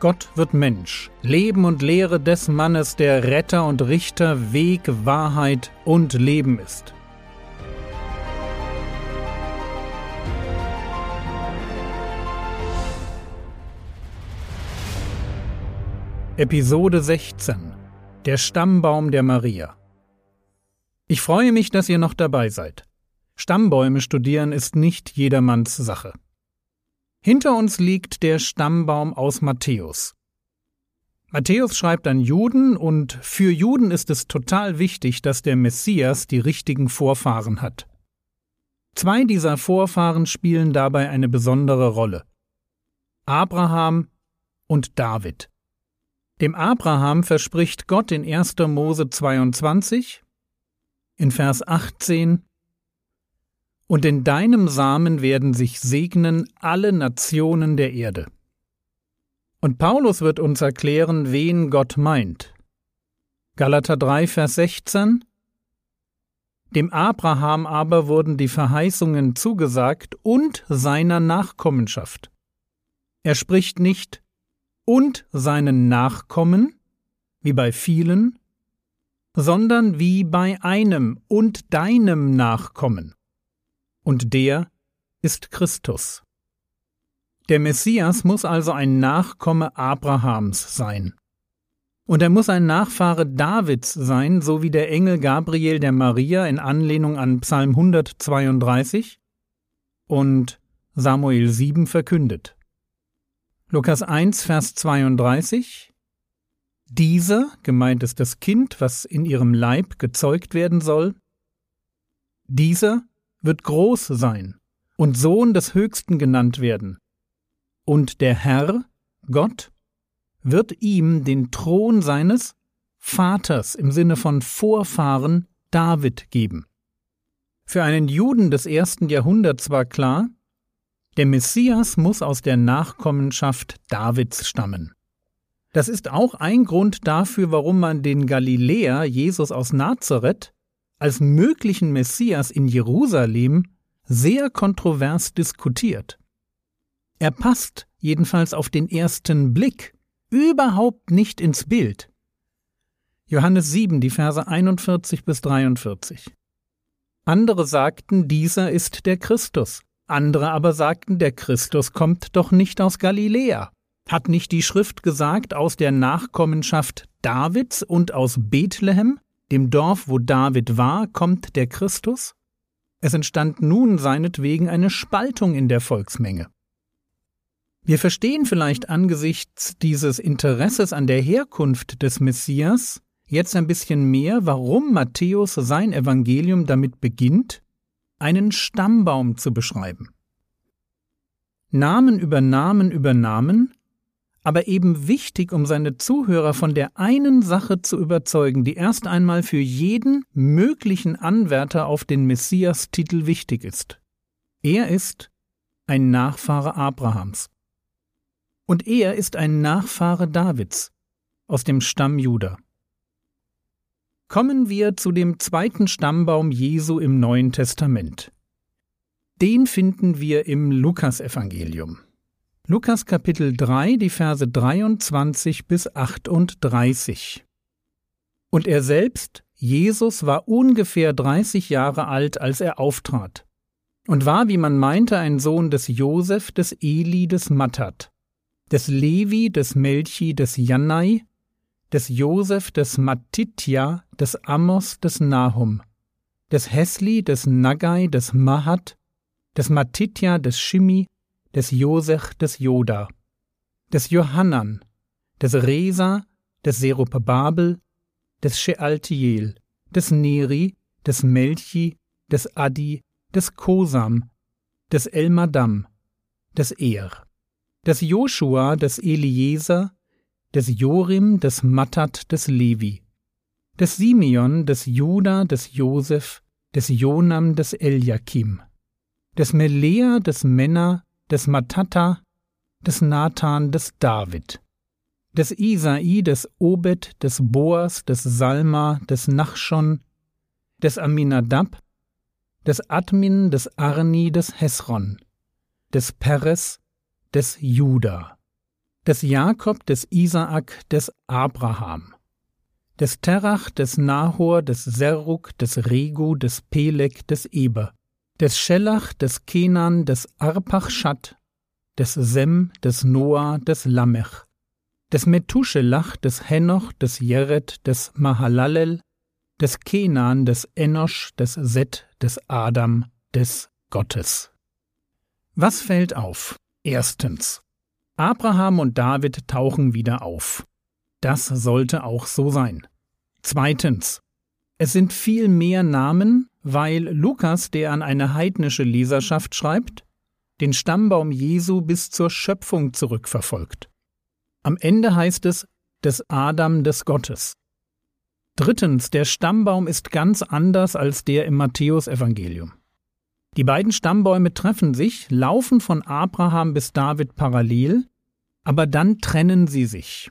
Gott wird Mensch. Leben und Lehre des Mannes, der Retter und Richter, Weg, Wahrheit und Leben ist. Episode 16 Der Stammbaum der Maria Ich freue mich, dass ihr noch dabei seid. Stammbäume studieren ist nicht jedermanns Sache. Hinter uns liegt der Stammbaum aus Matthäus. Matthäus schreibt an Juden und für Juden ist es total wichtig, dass der Messias die richtigen Vorfahren hat. Zwei dieser Vorfahren spielen dabei eine besondere Rolle. Abraham und David. Dem Abraham verspricht Gott in 1. Mose 22, in Vers 18, und in deinem Samen werden sich segnen alle Nationen der Erde. Und Paulus wird uns erklären, wen Gott meint. Galater 3, Vers 16 Dem Abraham aber wurden die Verheißungen zugesagt und seiner Nachkommenschaft. Er spricht nicht und seinen Nachkommen, wie bei vielen, sondern wie bei einem und deinem Nachkommen und der ist Christus. Der Messias muss also ein Nachkomme Abrahams sein. Und er muss ein Nachfahre Davids sein, so wie der Engel Gabriel der Maria in Anlehnung an Psalm 132 und Samuel 7 verkündet. Lukas 1, Vers 32 Dieser, gemeint ist das Kind, was in ihrem Leib gezeugt werden soll, dieser wird groß sein und Sohn des Höchsten genannt werden. Und der Herr, Gott, wird ihm den Thron seines Vaters im Sinne von Vorfahren David geben. Für einen Juden des ersten Jahrhunderts war klar, der Messias muss aus der Nachkommenschaft Davids stammen. Das ist auch ein Grund dafür, warum man den Galiläer Jesus aus Nazareth als möglichen Messias in Jerusalem sehr kontrovers diskutiert. Er passt, jedenfalls auf den ersten Blick, überhaupt nicht ins Bild. Johannes 7, die Verse 41 bis 43. Andere sagten, dieser ist der Christus. Andere aber sagten, der Christus kommt doch nicht aus Galiläa. Hat nicht die Schrift gesagt, aus der Nachkommenschaft Davids und aus Bethlehem? Dem Dorf, wo David war, kommt der Christus? Es entstand nun seinetwegen eine Spaltung in der Volksmenge. Wir verstehen vielleicht angesichts dieses Interesses an der Herkunft des Messias jetzt ein bisschen mehr, warum Matthäus sein Evangelium damit beginnt, einen Stammbaum zu beschreiben. Namen über Namen über Namen aber eben wichtig, um seine Zuhörer von der einen Sache zu überzeugen, die erst einmal für jeden möglichen Anwärter auf den Messias-Titel wichtig ist. Er ist ein Nachfahre Abrahams. Und er ist ein Nachfahre Davids aus dem Stamm Juda. Kommen wir zu dem zweiten Stammbaum Jesu im Neuen Testament. Den finden wir im Lukasevangelium. Lukas Kapitel 3, die Verse 23 bis 38. Und er selbst, Jesus, war ungefähr 30 Jahre alt, als er auftrat, und war, wie man meinte, ein Sohn des Josef, des Eli, des Mattat, des Levi, des Melchi, des Jannai, des Josef, des Mattitja, des Amos, des Nahum, des Hesli, des Nagai, des Mahat, des Mattitja, des Shimi, des Josech des Joda, des Johannan, des Resa, des Serubabel, des Shealtiel, des Neri, des Melchi, des Adi, des Kosam, des Elmadam, des Er, des Joshua, des Eliezer, des Jorim, des Mattat, des Levi, des Simeon, des Juda, des Josef, des Jonam, des Eliakim, des Melea, des Menna, des Matata, des Nathan, des David, des Isai, des Obed, des Boas, des Salma, des Nachschon, des Aminadab, des Admin, des Arni, des Hesron, des Peres, des Juda, des Jakob, des Isaak, des Abraham, des Terach, des Nahor, des Seruk, des Regu, des Peleg, des Eber, des Schellach, des Kenan, des Arpachschat, des Sem, des Noah, des Lamech, des Methuselach, des Henoch, des Jered, des Mahalalel, des Kenan, des Enosch, des Set, des Adam, des Gottes. Was fällt auf? Erstens. Abraham und David tauchen wieder auf. Das sollte auch so sein. Zweitens. Es sind viel mehr Namen, weil Lukas, der an eine heidnische Leserschaft schreibt, den Stammbaum Jesu bis zur Schöpfung zurückverfolgt. Am Ende heißt es des Adam des Gottes. Drittens, der Stammbaum ist ganz anders als der im Matthäusevangelium. Die beiden Stammbäume treffen sich, laufen von Abraham bis David parallel, aber dann trennen sie sich.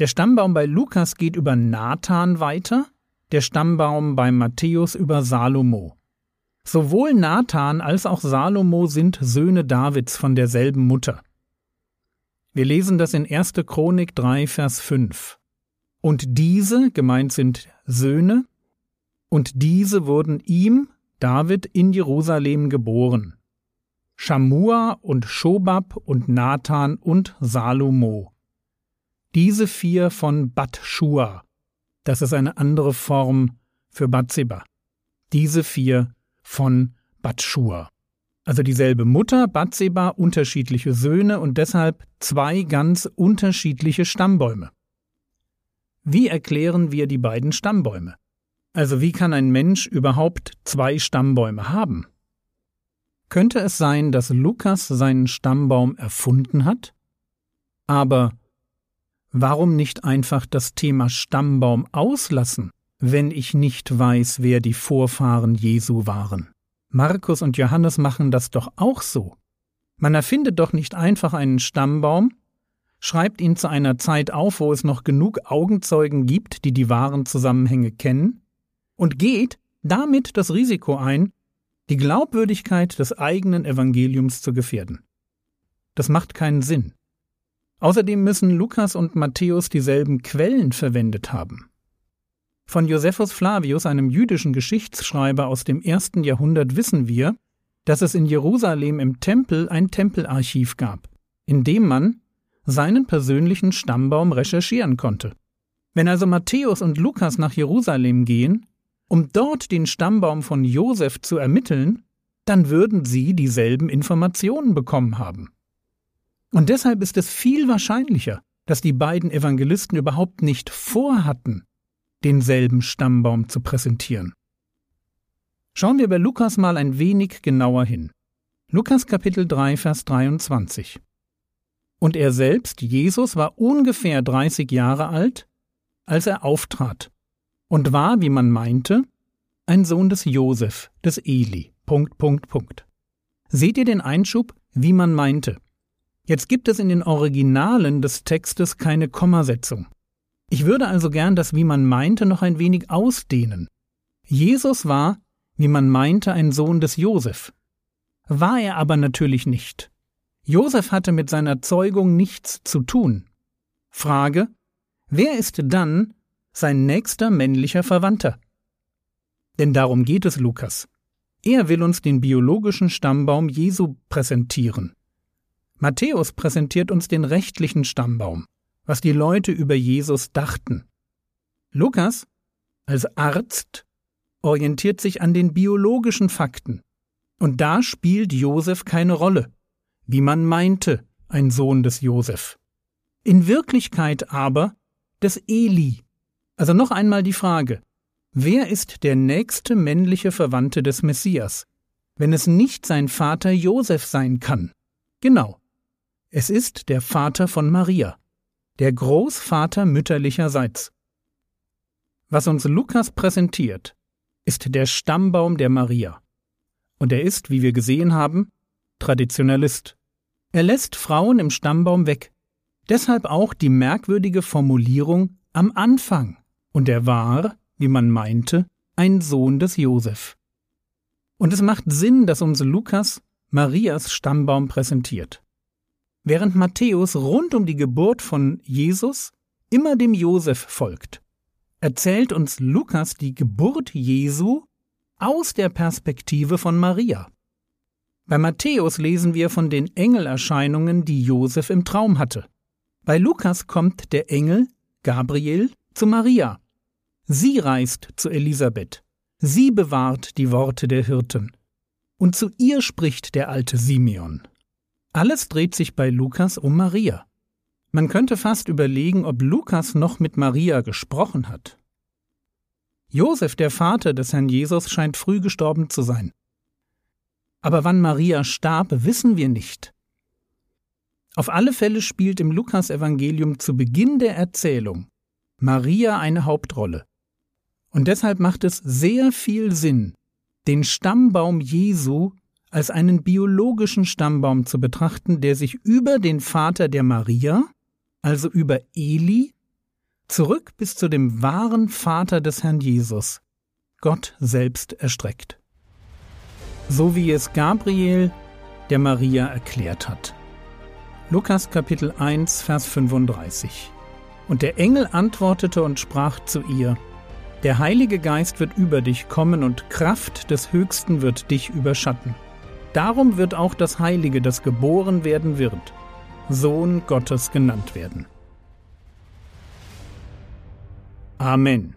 Der Stammbaum bei Lukas geht über Nathan weiter, der Stammbaum bei Matthäus über Salomo. Sowohl Nathan als auch Salomo sind Söhne Davids von derselben Mutter. Wir lesen das in 1. Chronik 3, Vers 5. Und diese, gemeint sind Söhne, und diese wurden ihm, David, in Jerusalem geboren. Schamua und Schobab und Nathan und Salomo. Diese vier von Bat-Shua. Das ist eine andere Form für Bathseba. Diese vier von Bat-Shua also dieselbe Mutter, Batseba, unterschiedliche Söhne und deshalb zwei ganz unterschiedliche Stammbäume. Wie erklären wir die beiden Stammbäume? Also wie kann ein Mensch überhaupt zwei Stammbäume haben? Könnte es sein, dass Lukas seinen Stammbaum erfunden hat? Aber warum nicht einfach das Thema Stammbaum auslassen, wenn ich nicht weiß, wer die Vorfahren Jesu waren? Markus und Johannes machen das doch auch so. Man erfindet doch nicht einfach einen Stammbaum, schreibt ihn zu einer Zeit auf, wo es noch genug Augenzeugen gibt, die die wahren Zusammenhänge kennen, und geht damit das Risiko ein, die Glaubwürdigkeit des eigenen Evangeliums zu gefährden. Das macht keinen Sinn. Außerdem müssen Lukas und Matthäus dieselben Quellen verwendet haben. Von Josephus Flavius, einem jüdischen Geschichtsschreiber aus dem ersten Jahrhundert, wissen wir, dass es in Jerusalem im Tempel ein Tempelarchiv gab, in dem man seinen persönlichen Stammbaum recherchieren konnte. Wenn also Matthäus und Lukas nach Jerusalem gehen, um dort den Stammbaum von Josef zu ermitteln, dann würden sie dieselben Informationen bekommen haben. Und deshalb ist es viel wahrscheinlicher, dass die beiden Evangelisten überhaupt nicht vorhatten, denselben Stammbaum zu präsentieren. Schauen wir bei Lukas mal ein wenig genauer hin. Lukas Kapitel 3, Vers 23. Und er selbst, Jesus, war ungefähr 30 Jahre alt, als er auftrat, und war, wie man meinte, ein Sohn des Josef, des Eli. Punkt, Punkt, Punkt. Seht ihr den Einschub, wie man meinte? Jetzt gibt es in den Originalen des Textes keine Kommasetzung. Ich würde also gern das, wie man meinte, noch ein wenig ausdehnen. Jesus war, wie man meinte, ein Sohn des Josef. War er aber natürlich nicht. Josef hatte mit seiner Zeugung nichts zu tun. Frage, wer ist dann sein nächster männlicher Verwandter? Denn darum geht es Lukas. Er will uns den biologischen Stammbaum Jesu präsentieren. Matthäus präsentiert uns den rechtlichen Stammbaum was die Leute über Jesus dachten. Lukas, als Arzt, orientiert sich an den biologischen Fakten. Und da spielt Josef keine Rolle, wie man meinte, ein Sohn des Josef. In Wirklichkeit aber des Eli. Also noch einmal die Frage, wer ist der nächste männliche Verwandte des Messias, wenn es nicht sein Vater Josef sein kann? Genau. Es ist der Vater von Maria der Großvater mütterlicherseits. Was uns Lukas präsentiert, ist der Stammbaum der Maria. Und er ist, wie wir gesehen haben, Traditionalist. Er lässt Frauen im Stammbaum weg. Deshalb auch die merkwürdige Formulierung am Anfang. Und er war, wie man meinte, ein Sohn des Josef. Und es macht Sinn, dass uns Lukas Marias Stammbaum präsentiert. Während Matthäus rund um die Geburt von Jesus immer dem Josef folgt, erzählt uns Lukas die Geburt Jesu aus der Perspektive von Maria. Bei Matthäus lesen wir von den Engelerscheinungen, die Josef im Traum hatte. Bei Lukas kommt der Engel Gabriel zu Maria. Sie reist zu Elisabeth. Sie bewahrt die Worte der Hirten. Und zu ihr spricht der alte Simeon. Alles dreht sich bei Lukas um Maria. Man könnte fast überlegen, ob Lukas noch mit Maria gesprochen hat. Josef, der Vater des Herrn Jesus, scheint früh gestorben zu sein. Aber wann Maria starb, wissen wir nicht. Auf alle Fälle spielt im Lukasevangelium zu Beginn der Erzählung Maria eine Hauptrolle. Und deshalb macht es sehr viel Sinn, den Stammbaum Jesu als einen biologischen Stammbaum zu betrachten, der sich über den Vater der Maria, also über Eli, zurück bis zu dem wahren Vater des Herrn Jesus, Gott selbst erstreckt so wie es Gabriel der Maria erklärt hat. Lukas Kapitel 1, Vers 35. Und der Engel antwortete und sprach zu ihr, Der Heilige Geist wird über dich kommen und Kraft des Höchsten wird dich überschatten. Darum wird auch das Heilige, das geboren werden wird, Sohn Gottes genannt werden. Amen.